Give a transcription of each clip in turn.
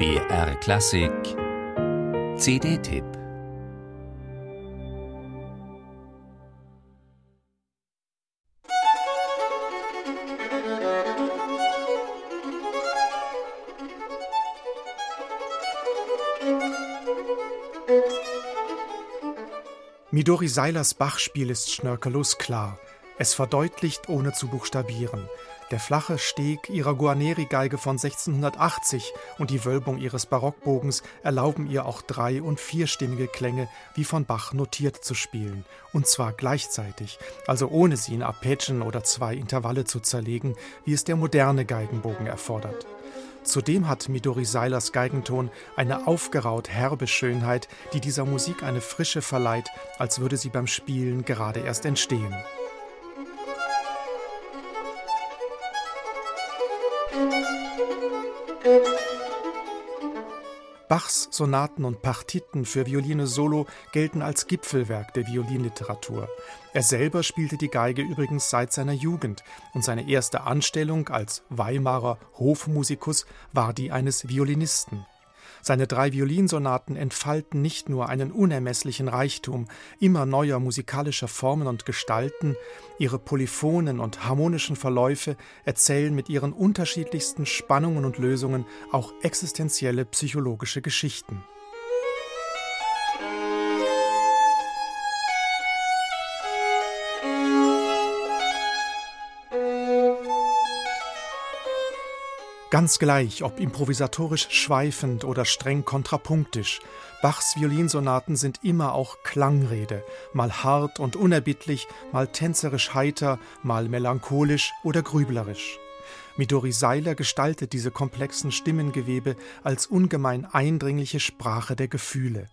BR Klassik CD-Tipp Midori Seilers Bachspiel ist schnörkellos klar. Es verdeutlicht, ohne zu buchstabieren. Der flache Steg ihrer Guarneri-Geige von 1680 und die Wölbung ihres Barockbogens erlauben ihr auch drei- und vierstimmige Klänge wie von Bach notiert zu spielen. Und zwar gleichzeitig, also ohne sie in Arpeggien oder zwei Intervalle zu zerlegen, wie es der moderne Geigenbogen erfordert. Zudem hat Midori Seilers Geigenton eine aufgeraut herbe Schönheit, die dieser Musik eine Frische verleiht, als würde sie beim Spielen gerade erst entstehen. Bachs Sonaten und Partiten für Violine solo gelten als Gipfelwerk der Violinliteratur. Er selber spielte die Geige übrigens seit seiner Jugend und seine erste Anstellung als Weimarer Hofmusikus war die eines Violinisten. Seine drei Violinsonaten entfalten nicht nur einen unermesslichen Reichtum immer neuer musikalischer Formen und Gestalten, ihre polyphonen und harmonischen Verläufe erzählen mit ihren unterschiedlichsten Spannungen und Lösungen auch existenzielle psychologische Geschichten. Ganz gleich, ob improvisatorisch schweifend oder streng kontrapunktisch, Bachs Violinsonaten sind immer auch Klangrede, mal hart und unerbittlich, mal tänzerisch heiter, mal melancholisch oder grüblerisch. Midori Seiler gestaltet diese komplexen Stimmengewebe als ungemein eindringliche Sprache der Gefühle.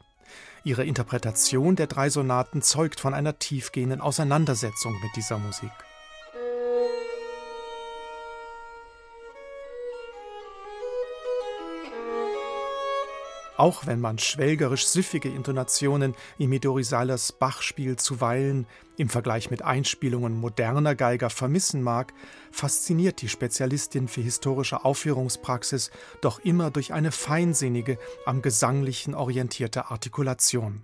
Ihre Interpretation der drei Sonaten zeugt von einer tiefgehenden Auseinandersetzung mit dieser Musik. Auch wenn man schwelgerisch süffige Intonationen in Midori Seilers Bachspiel zuweilen im Vergleich mit Einspielungen moderner Geiger vermissen mag, fasziniert die Spezialistin für historische Aufführungspraxis doch immer durch eine feinsinnige, am Gesanglichen orientierte Artikulation.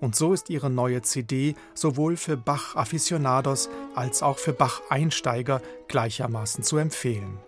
Und so ist ihre neue CD sowohl für Bach-Afficionados als auch für Bach-Einsteiger gleichermaßen zu empfehlen.